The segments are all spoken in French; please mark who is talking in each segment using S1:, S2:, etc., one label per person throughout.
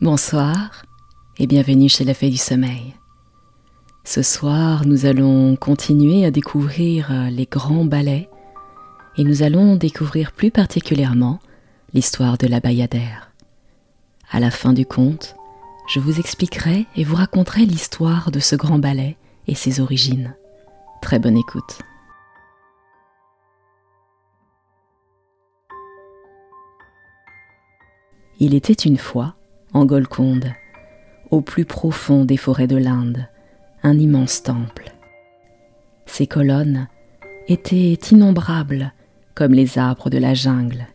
S1: Bonsoir et bienvenue chez la Fée du Sommeil. Ce soir, nous allons continuer à découvrir euh, les grands ballets et nous allons découvrir plus particulièrement l'histoire de la Bayadère. À la fin du conte, je vous expliquerai et vous raconterai l'histoire de ce grand ballet et ses origines. Très bonne écoute. Il était une fois, en Golconde, au plus profond des forêts de l'Inde, un immense temple. Ses colonnes étaient innombrables comme les arbres de la jungle.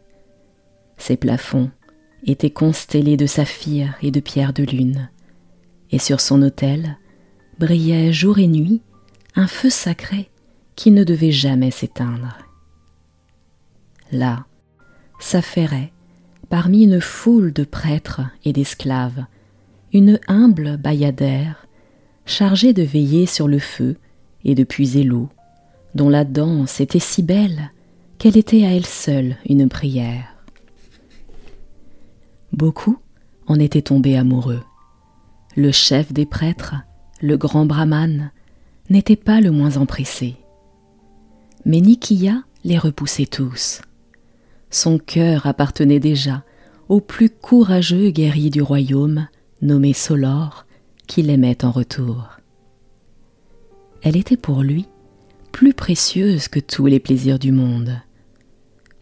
S1: Ses plafonds étaient constellés de saphirs et de pierres de lune, et sur son autel brillait jour et nuit un feu sacré qui ne devait jamais s'éteindre. Là s'affairait parmi une foule de prêtres et d'esclaves, une humble bayadère, chargée de veiller sur le feu et de puiser l'eau, dont la danse était si belle qu'elle était à elle seule une prière. Beaucoup en étaient tombés amoureux. Le chef des prêtres, le grand brahman, n'était pas le moins empressé. Mais Nikia les repoussait tous. Son cœur appartenait déjà au plus courageux guerrier du royaume, nommé Solor, qui l'aimait en retour. Elle était pour lui plus précieuse que tous les plaisirs du monde,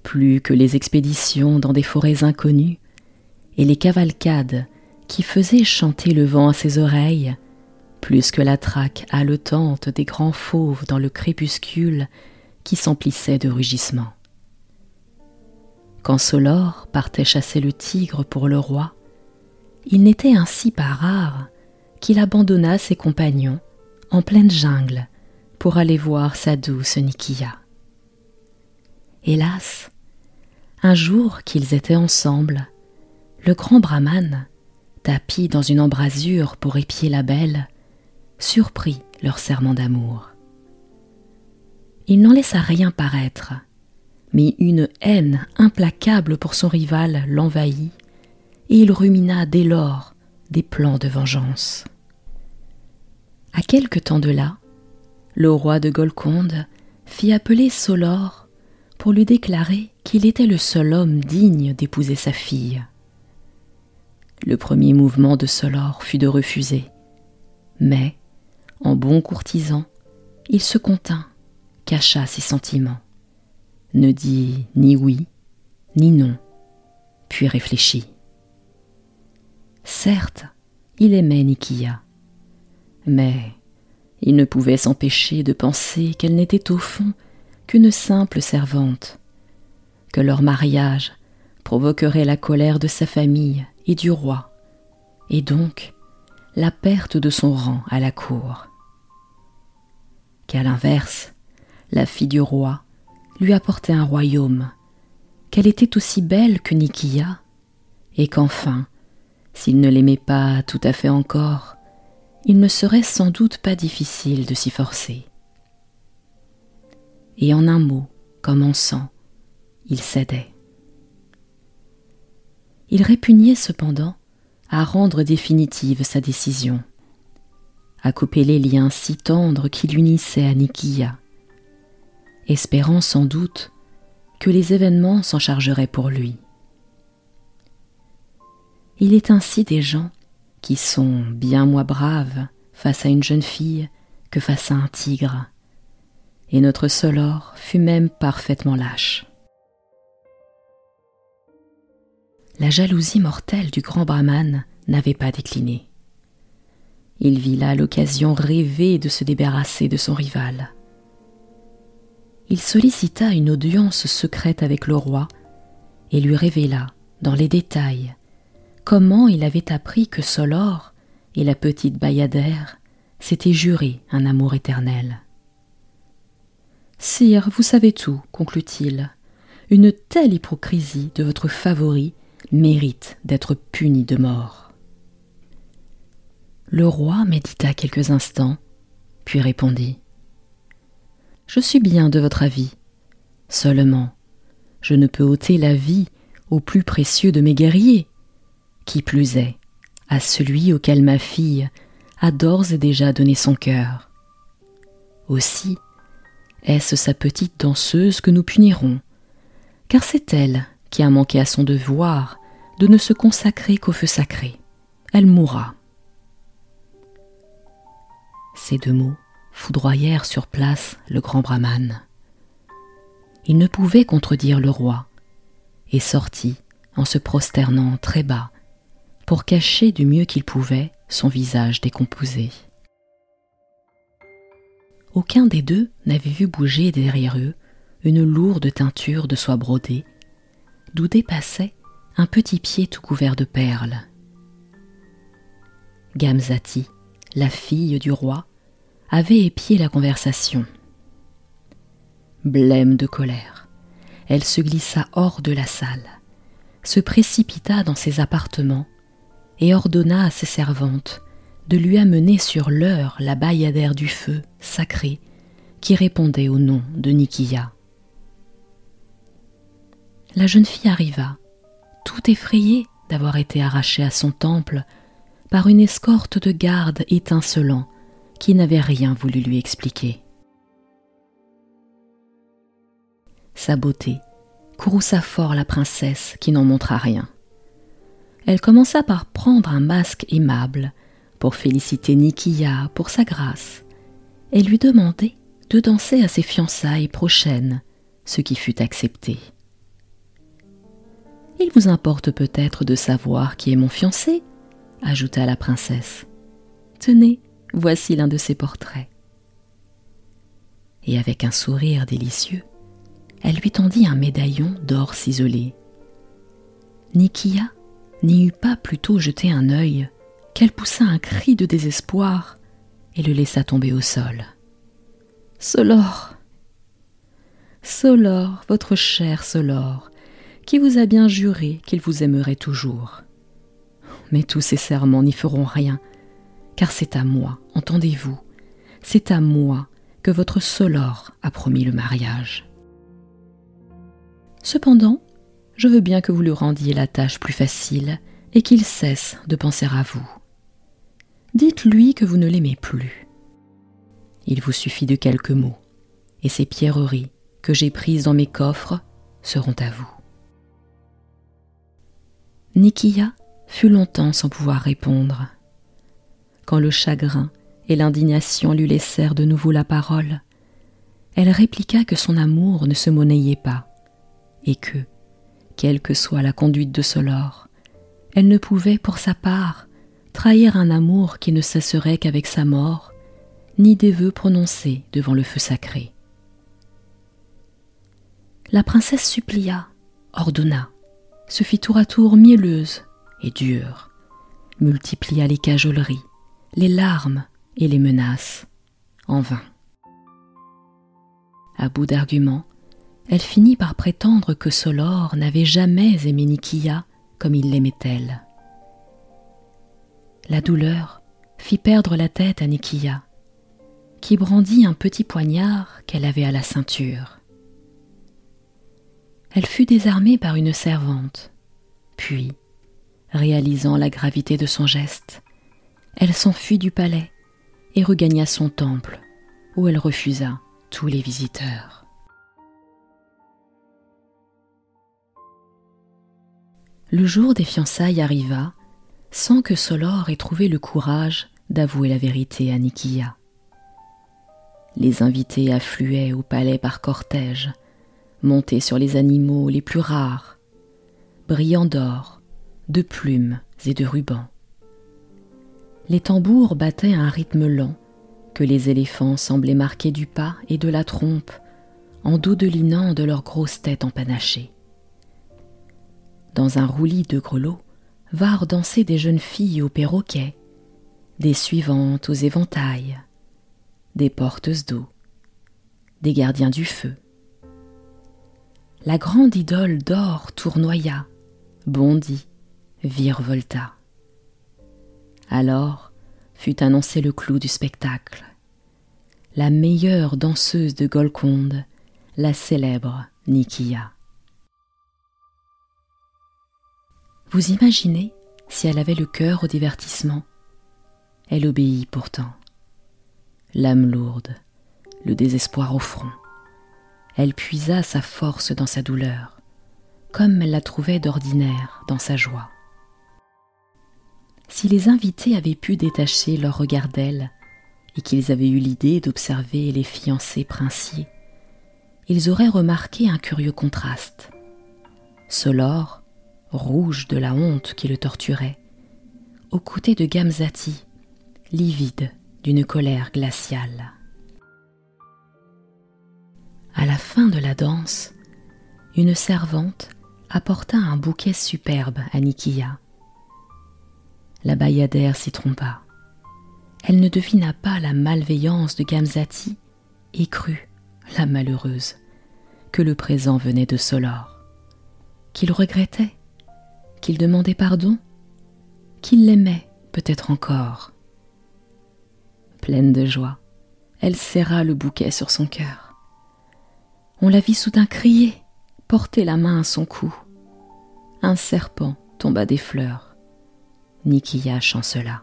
S1: plus que les expéditions dans des forêts inconnues et les cavalcades qui faisaient chanter le vent à ses oreilles, plus que la traque haletante des grands fauves dans le crépuscule qui s'emplissait de rugissements. Quand Solor partait chasser le tigre pour le roi, il n'était ainsi pas rare qu'il abandonna ses compagnons en pleine jungle pour aller voir sa douce Nikia. Hélas, un jour qu'ils étaient ensemble, le grand brahman, tapi dans une embrasure pour épier la belle, surprit leur serment d'amour. Il n'en laissa rien paraître mais une haine implacable pour son rival l'envahit, et il rumina dès lors des plans de vengeance. À quelque temps de là, le roi de Golconde fit appeler Solor pour lui déclarer qu'il était le seul homme digne d'épouser sa fille. Le premier mouvement de Solor fut de refuser, mais, en bon courtisan, il se contint, cacha ses sentiments ne dit ni oui, ni non, puis réfléchit. Certes, il aimait Nikia, mais il ne pouvait s'empêcher de penser qu'elle n'était au fond qu'une simple servante, que leur mariage provoquerait la colère de sa famille et du roi, et donc la perte de son rang à la cour. Qu'à l'inverse, la fille du roi lui apportait un royaume, qu'elle était aussi belle que Nikia, et qu'enfin, s'il ne l'aimait pas tout à fait encore, il ne serait sans doute pas difficile de s'y forcer. Et en un mot, comme en sang, il cédait. Il répugnait cependant à rendre définitive sa décision, à couper les liens si tendres qui l'unissaient à Nikia, espérant sans doute que les événements s'en chargeraient pour lui. Il est ainsi des gens qui sont bien moins braves face à une jeune fille que face à un tigre, et notre Solor fut même parfaitement lâche. La jalousie mortelle du grand brahman n'avait pas décliné. Il vit là l'occasion rêvée de se débarrasser de son rival il sollicita une audience secrète avec le roi et lui révéla, dans les détails, comment il avait appris que Solor et la petite Bayadère s'étaient juré un amour éternel. Sire, vous savez tout, conclut-il. Une telle hypocrisie de votre favori mérite d'être punie de mort. Le roi médita quelques instants, puis répondit je suis bien de votre avis. Seulement, je ne peux ôter la vie au plus précieux de mes guerriers. Qui plus est, à celui auquel ma fille a d'ores et déjà donné son cœur. Aussi, est-ce sa petite danseuse que nous punirons, car c'est elle qui a manqué à son devoir de ne se consacrer qu'au feu sacré. Elle mourra. Ces deux mots foudroyèrent sur place le grand brahman. Il ne pouvait contredire le roi, et sortit en se prosternant très bas pour cacher du mieux qu'il pouvait son visage décomposé. Aucun des deux n'avait vu bouger derrière eux une lourde teinture de soie brodée, d'où dépassait un petit pied tout couvert de perles. Gamzati, la fille du roi, avait épié la conversation. Blême de colère, elle se glissa hors de la salle, se précipita dans ses appartements et ordonna à ses servantes de lui amener sur l'heure la bayadère du feu sacré qui répondait au nom de Nikia. La jeune fille arriva, tout effrayée d'avoir été arrachée à son temple par une escorte de gardes étincelants qui n'avaient rien voulu lui expliquer. Sa beauté courrouça fort la princesse qui n'en montra rien. Elle commença par prendre un masque aimable pour féliciter Nikia pour sa grâce et lui demander de danser à ses fiançailles prochaines, ce qui fut accepté. Il vous importe peut-être de savoir qui est mon fiancé, ajouta la princesse. Tenez, voici l'un de ses portraits. Et avec un sourire délicieux, elle lui tendit un médaillon d'or ciselé. Nikia n'y eut pas plutôt jeté un œil qu'elle poussa un cri de désespoir et le laissa tomber au sol. Solor Solor, votre cher Solor, qui vous a bien juré qu'il vous aimerait toujours. Mais tous ces serments n'y feront rien, car c'est à moi, entendez-vous, c'est à moi que votre Solor a promis le mariage. Cependant, je veux bien que vous lui rendiez la tâche plus facile et qu'il cesse de penser à vous. Dites-lui que vous ne l'aimez plus. Il vous suffit de quelques mots, et ces pierreries que j'ai prises dans mes coffres seront à vous. Nikia fut longtemps sans pouvoir répondre. Quand le chagrin et l'indignation lui laissèrent de nouveau la parole, elle répliqua que son amour ne se monnayait pas, et que, quelle que soit la conduite de Solor, elle ne pouvait, pour sa part, trahir un amour qui ne cesserait qu'avec sa mort, ni des vœux prononcés devant le feu sacré. La princesse supplia, ordonna, se fit tour à tour mielleuse et dure, multiplia les cajoleries, les larmes et les menaces, en vain. À bout d'arguments, elle finit par prétendre que Solor n'avait jamais aimé Nikia comme il l'aimait elle. La douleur fit perdre la tête à Nikia, qui brandit un petit poignard qu'elle avait à la ceinture. Elle fut désarmée par une servante, puis, réalisant la gravité de son geste, elle s'enfuit du palais et regagna son temple, où elle refusa tous les visiteurs. Le jour des fiançailles arriva sans que Solor ait trouvé le courage d'avouer la vérité à Nikia. Les invités affluaient au palais par cortège, montés sur les animaux les plus rares, brillants d'or, de plumes et de rubans. Les tambours battaient à un rythme lent que les éléphants semblaient marquer du pas et de la trompe en dodelinant de leurs grosses têtes empanachées. Dans un roulis de grelots vinrent danser des jeunes filles au perroquet, des suivantes aux éventails, des porteuses d'eau, des gardiens du feu, la grande idole d'or tournoya, bondit, virevolta. Alors fut annoncé le clou du spectacle. La meilleure danseuse de Golconde, la célèbre Nikia. Vous imaginez si elle avait le cœur au divertissement? Elle obéit pourtant. L'âme lourde, le désespoir au front. Elle puisa sa force dans sa douleur, comme elle la trouvait d'ordinaire dans sa joie. Si les invités avaient pu détacher leur regard d'elle, et qu'ils avaient eu l'idée d'observer les fiancés princiers, ils auraient remarqué un curieux contraste. Solor, rouge de la honte qui le torturait, aux côtés de Gamzati, livide d'une colère glaciale. À la fin de la danse, une servante apporta un bouquet superbe à Nikia. La bayadère s'y trompa. Elle ne devina pas la malveillance de Gamzati et crut, la malheureuse, que le présent venait de Solor, qu'il regrettait, qu'il demandait pardon, qu'il l'aimait peut-être encore. Pleine de joie, elle serra le bouquet sur son cœur. On la vit soudain crier, porter la main à son cou. Un serpent tomba des fleurs. Nikia chancela.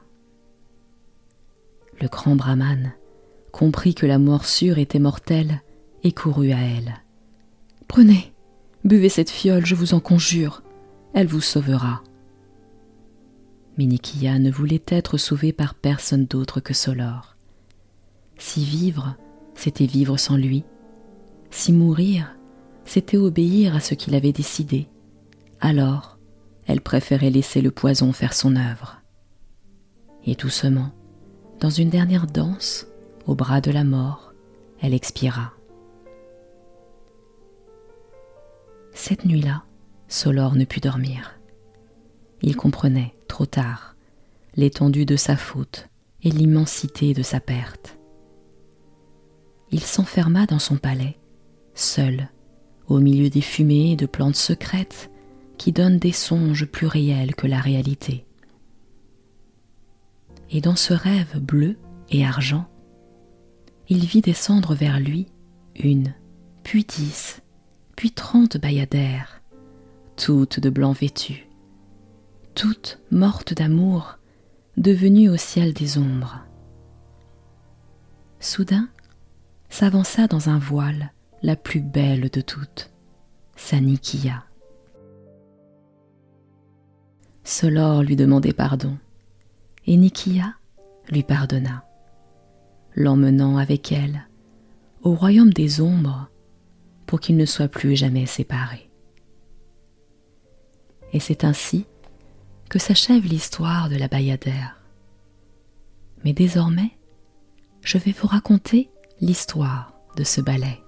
S1: Le grand brahman comprit que la morsure était mortelle et courut à elle. Prenez, buvez cette fiole, je vous en conjure, elle vous sauvera. Mais Nikia ne voulait être sauvée par personne d'autre que Solor. Si vivre, c'était vivre sans lui. Si mourir, c'était obéir à ce qu'il avait décidé. Alors, elle préférait laisser le poison faire son œuvre. Et doucement, dans une dernière danse, au bras de la mort, elle expira. Cette nuit-là, Solor ne put dormir. Il comprenait, trop tard, l'étendue de sa faute et l'immensité de sa perte. Il s'enferma dans son palais, seul, au milieu des fumées et de plantes secrètes qui donnent des songes plus réels que la réalité et dans ce rêve bleu et argent, il vit descendre vers lui une, puis dix, puis trente bayadères, toutes de blanc vêtues, toutes mortes d'amour, devenues au ciel des ombres. Soudain, s'avança dans un voile la plus belle de toutes, sa Solor lui demandait pardon et Nikia lui pardonna, l'emmenant avec elle au royaume des ombres pour qu'ils ne soient plus jamais séparés. Et c'est ainsi que s'achève l'histoire de la Bayadère. Mais désormais, je vais vous raconter l'histoire de ce ballet.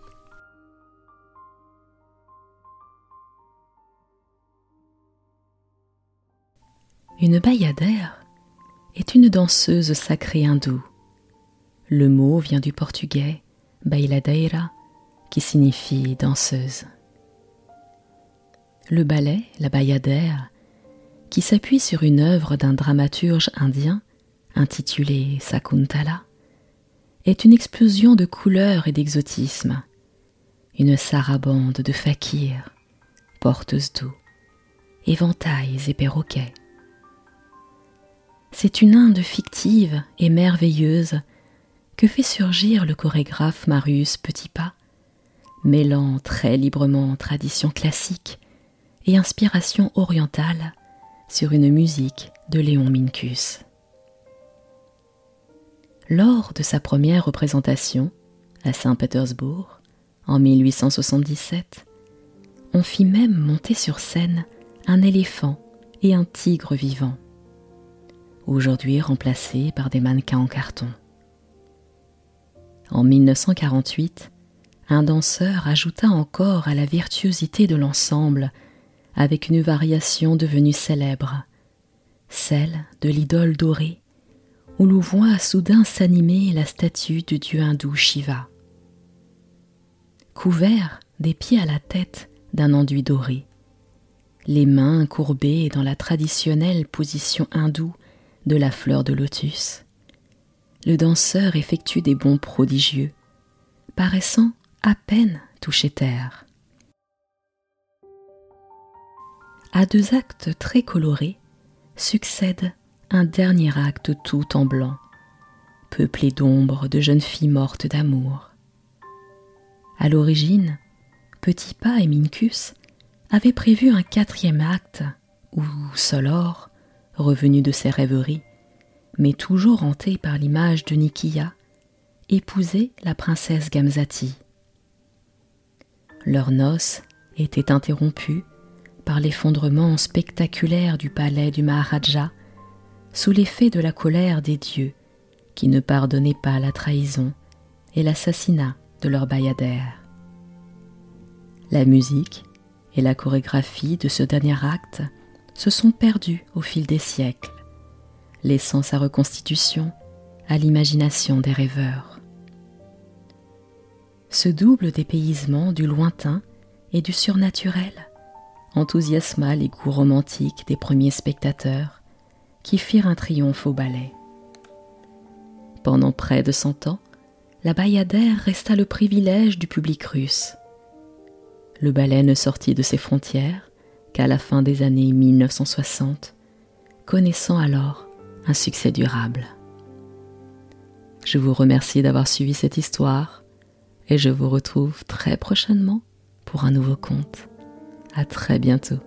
S1: Une bayadère est une danseuse sacrée hindoue. Le mot vient du portugais bailadeira, qui signifie danseuse. Le ballet, la bayadère, qui s'appuie sur une œuvre d'un dramaturge indien intitulée Sakuntala, est une explosion de couleurs et d'exotisme, une sarabande de fakirs, porteuses d'eau, éventails et perroquets, c'est une Inde fictive et merveilleuse que fait surgir le chorégraphe Marius Petitpas, mêlant très librement tradition classique et inspiration orientale sur une musique de Léon Mincus. Lors de sa première représentation à Saint-Pétersbourg en 1877, on fit même monter sur scène un éléphant et un tigre vivant aujourd'hui remplacés par des mannequins en carton. En 1948, un danseur ajouta encore à la virtuosité de l'ensemble avec une variation devenue célèbre, celle de l'idole dorée, où l'on voit soudain s'animer la statue du dieu hindou Shiva. Couvert des pieds à la tête d'un enduit doré, les mains courbées dans la traditionnelle position hindoue de la fleur de lotus, le danseur effectue des bonds prodigieux, paraissant à peine toucher terre. À deux actes très colorés succède un dernier acte tout en blanc, peuplé d'ombres de jeunes filles mortes d'amour. À l'origine, Petit Pas et Mincus avaient prévu un quatrième acte où Solor, revenu de ses rêveries, mais toujours hanté par l'image de Nikia, épousait la princesse Gamzati. Leurs noces étaient interrompues par l'effondrement spectaculaire du palais du Maharaja sous l'effet de la colère des dieux qui ne pardonnaient pas la trahison et l'assassinat de leur bayadère. La musique et la chorégraphie de ce dernier acte se sont perdues au fil des siècles, laissant sa reconstitution à l'imagination des rêveurs. Ce double dépaysement du lointain et du surnaturel enthousiasma les goûts romantiques des premiers spectateurs qui firent un triomphe au ballet. Pendant près de cent ans, la Bayadère resta le privilège du public russe. Le ballet ne sortit de ses frontières qu'à la fin des années 1960, connaissant alors un succès durable. Je vous remercie d'avoir suivi cette histoire et je vous retrouve très prochainement pour un nouveau conte. À très bientôt.